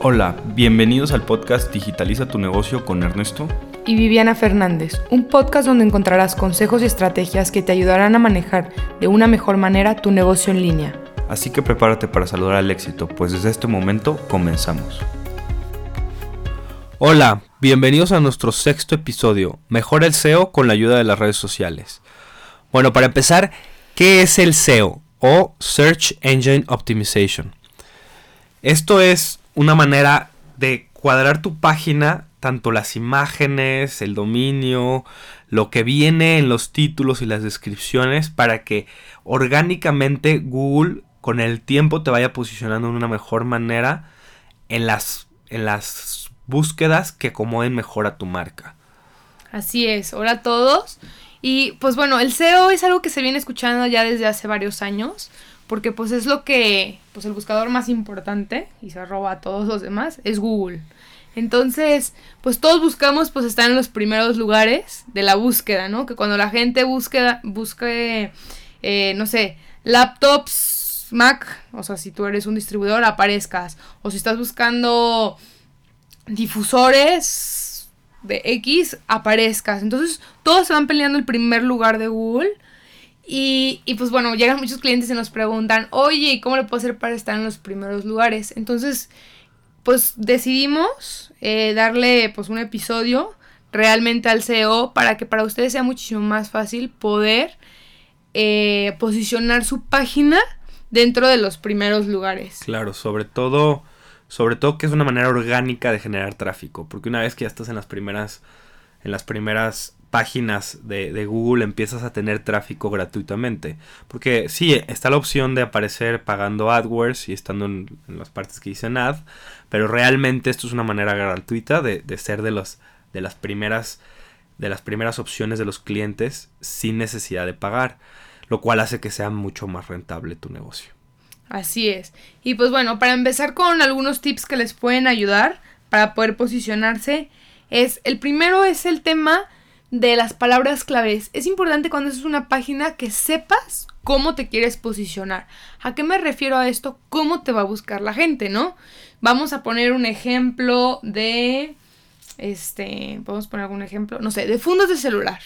Hola, bienvenidos al podcast Digitaliza tu negocio con Ernesto y Viviana Fernández, un podcast donde encontrarás consejos y estrategias que te ayudarán a manejar de una mejor manera tu negocio en línea. Así que prepárate para saludar al éxito, pues desde este momento comenzamos. Hola, bienvenidos a nuestro sexto episodio, Mejora el SEO con la ayuda de las redes sociales. Bueno, para empezar, ¿qué es el SEO o Search Engine Optimization? Esto es una manera de cuadrar tu página, tanto las imágenes, el dominio, lo que viene en los títulos y las descripciones, para que orgánicamente Google con el tiempo te vaya posicionando de una mejor manera en las, en las búsquedas que acomoden mejor a tu marca. Así es, hola a todos. Y pues bueno, el SEO es algo que se viene escuchando ya desde hace varios años porque pues es lo que, pues el buscador más importante y se roba a todos los demás es Google. Entonces, pues todos buscamos pues estar en los primeros lugares de la búsqueda, ¿no? Que cuando la gente busque, busque eh, no sé, laptops Mac, o sea, si tú eres un distribuidor, aparezcas. O si estás buscando difusores de X, aparezcas. Entonces, todos se van peleando el primer lugar de Google y, pues bueno, llegan muchos clientes y nos preguntan, oye, ¿y cómo le puedo hacer para estar en los primeros lugares? Entonces, pues decidimos eh, darle pues un episodio realmente al SEO para que para ustedes sea muchísimo más fácil poder eh, posicionar su página dentro de los primeros lugares. Claro, sobre todo, sobre todo que es una manera orgánica de generar tráfico, porque una vez que ya estás en las primeras, en las primeras páginas de, Google empiezas a tener tráfico gratuitamente. Porque sí, está la opción de aparecer pagando AdWords y estando en, las partes que dicen ad, pero realmente esto es una manera gratuita de, ser de, los, de, las primeras, de las primeras opciones de los clientes sin necesidad de pagar, lo cual hace que sea mucho más rentable tu negocio. Así es. Y pues bueno, para empezar con algunos tips que les pueden ayudar para poder posicionarse, es el primero es el tema de las palabras claves. Es importante cuando es una página que sepas cómo te quieres posicionar. ¿A qué me refiero a esto? ¿Cómo te va a buscar la gente, no? Vamos a poner un ejemplo de este, podemos poner algún ejemplo, no sé, de fundas de celular.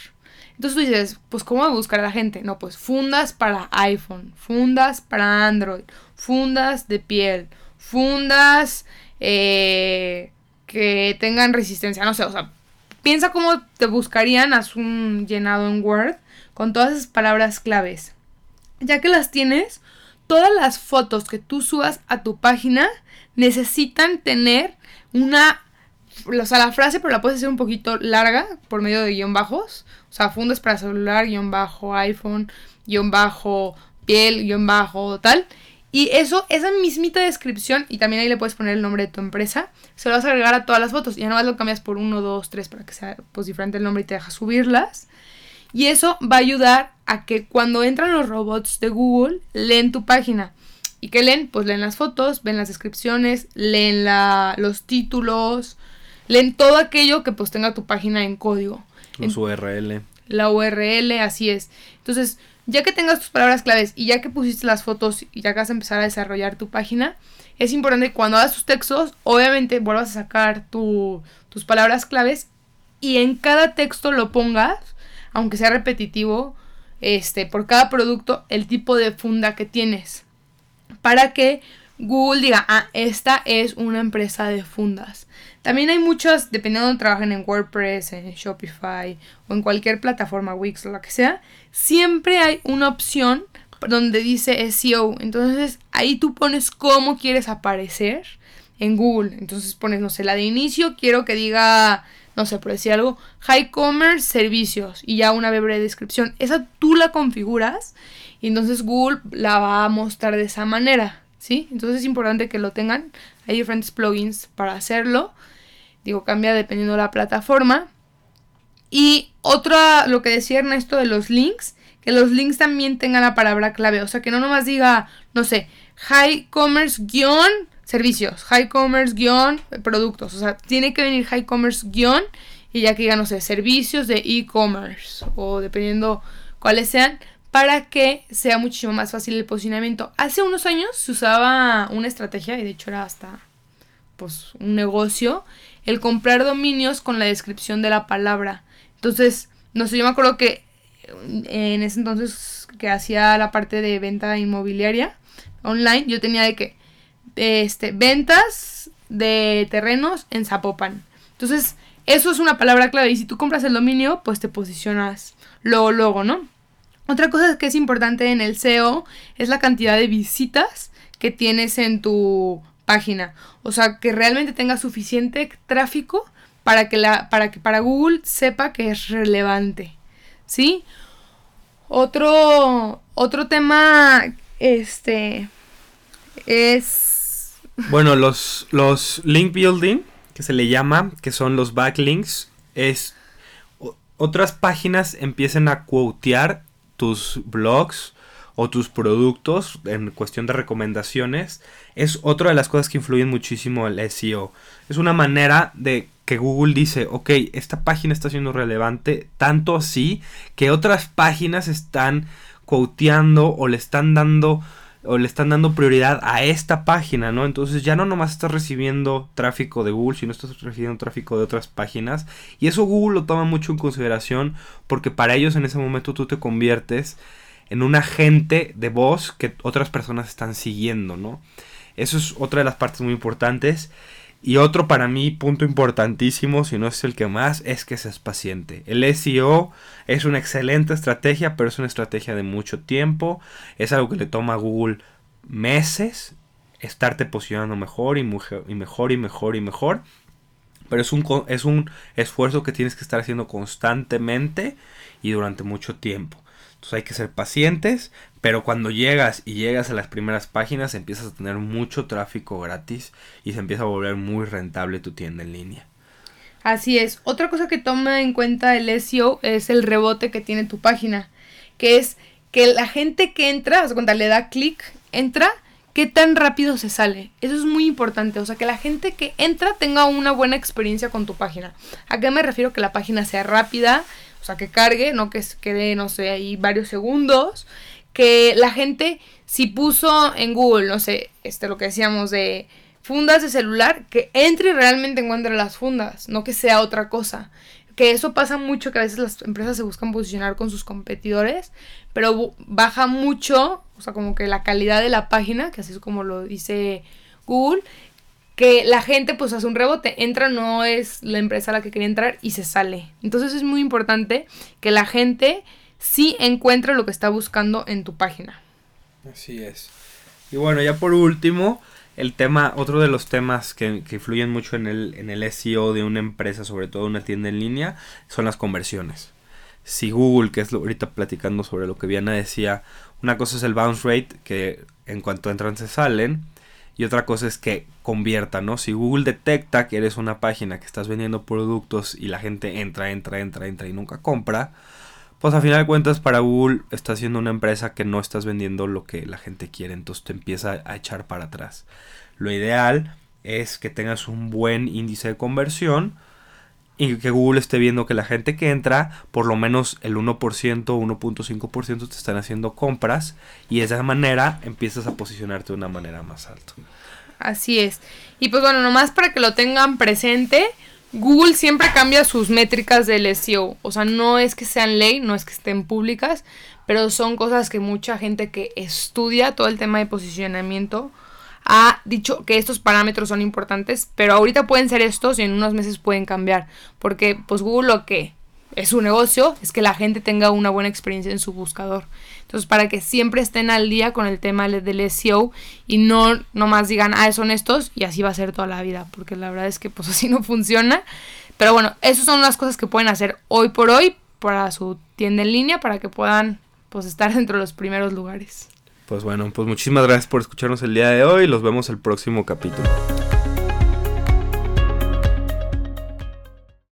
Entonces tú dices, pues ¿cómo va a buscar a la gente? No, pues fundas para iPhone, fundas para Android, fundas de piel, fundas eh, que tengan resistencia, no sé, o sea, Piensa cómo te buscarían, haz un llenado en Word con todas esas palabras claves. Ya que las tienes, todas las fotos que tú subas a tu página necesitan tener una... O sea, la frase, pero la puedes hacer un poquito larga por medio de guion bajos. O sea, fundas para celular, guion bajo, iPhone, guion bajo, piel, guion bajo, tal. Y eso, esa mismita descripción, y también ahí le puedes poner el nombre de tu empresa, se lo vas a agregar a todas las fotos. Ya no más lo cambias por uno, dos, tres para que sea pues, diferente el nombre y te deja subirlas. Y eso va a ayudar a que cuando entran los robots de Google, leen tu página. ¿Y qué leen? Pues leen las fotos, ven las descripciones, leen la, los títulos, leen todo aquello que pues tenga tu página en código. Los URL. La URL, así es. Entonces, ya que tengas tus palabras claves y ya que pusiste las fotos y ya que vas a empezar a desarrollar tu página, es importante que cuando hagas tus textos, obviamente vuelvas a sacar tus palabras claves y en cada texto lo pongas, aunque sea repetitivo, este, por cada producto, el tipo de funda que tienes. Para que Google diga, ah, esta es una empresa de fundas. También hay muchas, dependiendo de trabajen en WordPress, en Shopify o en cualquier plataforma Wix o lo que sea, siempre hay una opción donde dice SEO. Entonces ahí tú pones cómo quieres aparecer en Google. Entonces pones, no sé, la de inicio, quiero que diga, no sé, por decir algo, High Commerce Servicios y ya una breve descripción. Esa tú la configuras y entonces Google la va a mostrar de esa manera. ¿Sí? Entonces es importante que lo tengan. Hay diferentes plugins para hacerlo. Digo, cambia dependiendo de la plataforma. Y otra, lo que decía Ernesto de los links, que los links también tengan la palabra clave. O sea, que no nomás diga, no sé, high commerce guion servicios, high commerce guion productos. O sea, tiene que venir high commerce guion y ya que diga, no sé, servicios de e-commerce o dependiendo cuáles sean para que sea muchísimo más fácil el posicionamiento. Hace unos años se usaba una estrategia, y de hecho era hasta pues un negocio, el comprar dominios con la descripción de la palabra. Entonces, no sé, yo me acuerdo que en ese entonces que hacía la parte de venta inmobiliaria online, yo tenía de que este ventas de terrenos en Zapopan. Entonces, eso es una palabra clave y si tú compras el dominio, pues te posicionas luego luego, ¿no? Otra cosa que es importante en el SEO es la cantidad de visitas que tienes en tu página. O sea, que realmente tenga suficiente tráfico para que, la, para que para Google sepa que es relevante. ¿Sí? Otro, otro tema, este, es... Bueno, los, los link building, que se le llama, que son los backlinks, es... Otras páginas empiezan a quotear tus blogs o tus productos en cuestión de recomendaciones es otra de las cosas que influyen muchísimo el SEO. Es una manera de que Google dice, ok, esta página está siendo relevante, tanto así que otras páginas están quoteando o le están dando o le están dando prioridad a esta página, ¿no? Entonces ya no nomás estás recibiendo tráfico de Google, sino estás recibiendo tráfico de otras páginas. Y eso Google lo toma mucho en consideración porque para ellos en ese momento tú te conviertes en un agente de voz que otras personas están siguiendo, ¿no? Eso es otra de las partes muy importantes. Y otro para mí punto importantísimo, si no es el que más, es que seas paciente. El SEO es una excelente estrategia, pero es una estrategia de mucho tiempo. Es algo que le toma a Google meses estarte posicionando mejor y, y mejor y mejor y mejor. Pero es un, es un esfuerzo que tienes que estar haciendo constantemente y durante mucho tiempo. Entonces hay que ser pacientes, pero cuando llegas y llegas a las primeras páginas empiezas a tener mucho tráfico gratis y se empieza a volver muy rentable tu tienda en línea. Así es. Otra cosa que toma en cuenta el SEO es el rebote que tiene tu página, que es que la gente que entra, o sea, le da clic, entra, qué tan rápido se sale. Eso es muy importante, o sea, que la gente que entra tenga una buena experiencia con tu página. ¿A qué me refiero? Que la página sea rápida, o sea, que cargue, no que quede, no sé, ahí varios segundos. Que la gente, si puso en Google, no sé, este, lo que decíamos de fundas de celular, que entre y realmente encuentre las fundas, no que sea otra cosa. Que eso pasa mucho, que a veces las empresas se buscan posicionar con sus competidores, pero baja mucho, o sea, como que la calidad de la página, que así es como lo dice Google, que la gente pues hace un rebote, entra, no es la empresa a la que quería entrar y se sale. Entonces es muy importante que la gente sí encuentre lo que está buscando en tu página. Así es. Y bueno, ya por último, el tema, otro de los temas que, influyen mucho en el, en el SEO de una empresa, sobre todo una tienda en línea, son las conversiones. Si Google, que es lo, ahorita platicando sobre lo que Viana decía, una cosa es el bounce rate, que en cuanto entran se salen, y otra cosa es que convierta, ¿no? Si Google detecta que eres una página que estás vendiendo productos y la gente entra, entra, entra, entra y nunca compra, pues a final de cuentas para Google está siendo una empresa que no estás vendiendo lo que la gente quiere, entonces te empieza a echar para atrás. Lo ideal es que tengas un buen índice de conversión y que Google esté viendo que la gente que entra, por lo menos el 1%, 1.5% te están haciendo compras y de esa manera empiezas a posicionarte de una manera más alta. Así es. Y pues bueno, nomás para que lo tengan presente, Google siempre cambia sus métricas del SEO. O sea, no es que sean ley, no es que estén públicas, pero son cosas que mucha gente que estudia todo el tema de posicionamiento ha dicho que estos parámetros son importantes, pero ahorita pueden ser estos y en unos meses pueden cambiar, porque pues Google lo que es su negocio es que la gente tenga una buena experiencia en su buscador. Entonces, para que siempre estén al día con el tema del SEO y no nomás digan, ah, son estos y así va a ser toda la vida, porque la verdad es que pues así no funciona. Pero bueno, esas son las cosas que pueden hacer hoy por hoy para su tienda en línea para que puedan pues estar dentro de los primeros lugares. Pues bueno, pues muchísimas gracias por escucharnos el día de hoy. Los vemos el próximo capítulo.